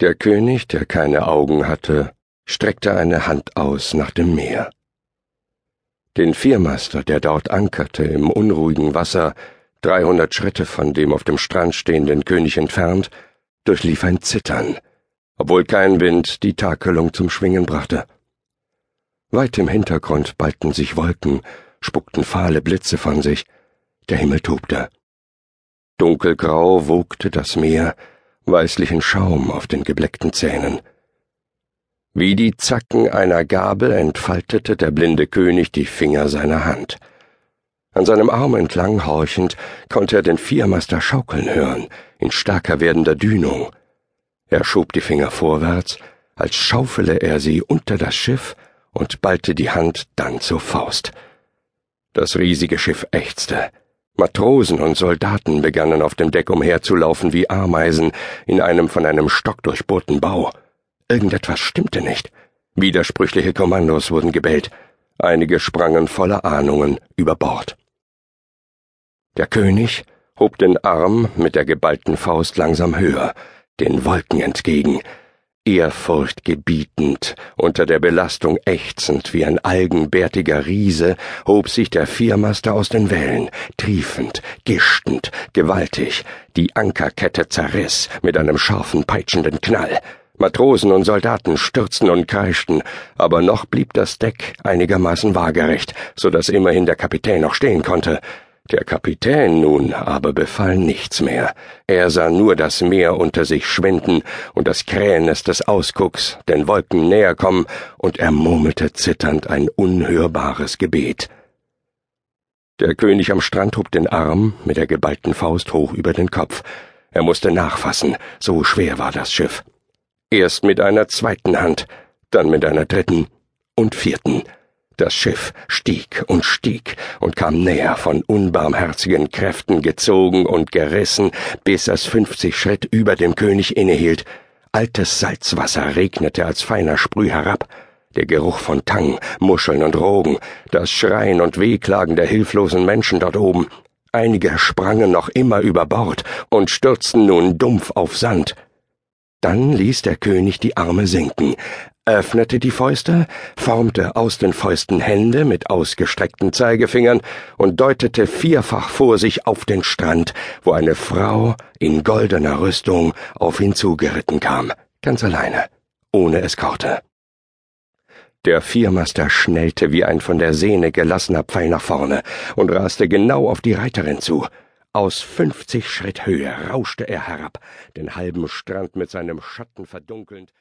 Der König, der keine Augen hatte, streckte eine Hand aus nach dem Meer. Den Viermaster, der dort ankerte im unruhigen Wasser, dreihundert Schritte von dem auf dem Strand stehenden König entfernt, durchlief ein Zittern, obwohl kein Wind die Takelung zum Schwingen brachte. Weit im Hintergrund ballten sich Wolken, spuckten fahle Blitze von sich, der Himmel tobte. Dunkelgrau wogte das Meer, weißlichen Schaum auf den gebleckten Zähnen. Wie die Zacken einer Gabel entfaltete der blinde König die Finger seiner Hand. An seinem Arm entlang horchend konnte er den Viermaster schaukeln hören, in starker werdender Dünung. Er schob die Finger vorwärts, als schaufele er sie unter das Schiff und ballte die Hand dann zur Faust. Das riesige Schiff ächzte. Matrosen und Soldaten begannen auf dem Deck umherzulaufen wie Ameisen in einem von einem Stock durchbohrten Bau. Irgendetwas stimmte nicht. Widersprüchliche Kommandos wurden gebellt. Einige sprangen voller Ahnungen über Bord. Der König hob den Arm mit der geballten Faust langsam höher, den Wolken entgegen, Ehrfurchtgebietend, unter der Belastung ächzend wie ein algenbärtiger Riese, hob sich der Viermaster aus den Wellen, triefend, gischtend, gewaltig, die Ankerkette zerriss mit einem scharfen, peitschenden Knall. Matrosen und Soldaten stürzten und kreischten, aber noch blieb das Deck einigermaßen waagerecht, so dass immerhin der Kapitän noch stehen konnte, der Kapitän nun aber befahl nichts mehr. Er sah nur das Meer unter sich schwinden und das Krähennest des Ausgucks, den Wolken näher kommen, und er murmelte zitternd ein unhörbares Gebet. Der König am Strand hob den Arm mit der geballten Faust hoch über den Kopf. Er musste nachfassen, so schwer war das Schiff. Erst mit einer zweiten Hand, dann mit einer dritten und vierten. Das Schiff stieg und stieg und kam näher von unbarmherzigen Kräften gezogen und gerissen, bis es fünfzig Schritt über dem König innehielt. Altes Salzwasser regnete als feiner Sprüh herab. Der Geruch von Tang, Muscheln und Rogen, das Schreien und Wehklagen der hilflosen Menschen dort oben. Einige sprangen noch immer über Bord und stürzten nun dumpf auf Sand. Dann ließ der König die Arme sinken, öffnete die Fäuste, formte aus den Fäusten Hände mit ausgestreckten Zeigefingern und deutete vierfach vor sich auf den Strand, wo eine Frau in goldener Rüstung auf ihn zugeritten kam, ganz alleine, ohne Eskorte. Der Viermaster schnellte wie ein von der Sehne gelassener Pfeil nach vorne und raste genau auf die Reiterin zu. Aus fünfzig Schritt Höhe rauschte er herab, den halben Strand mit seinem Schatten verdunkelnd,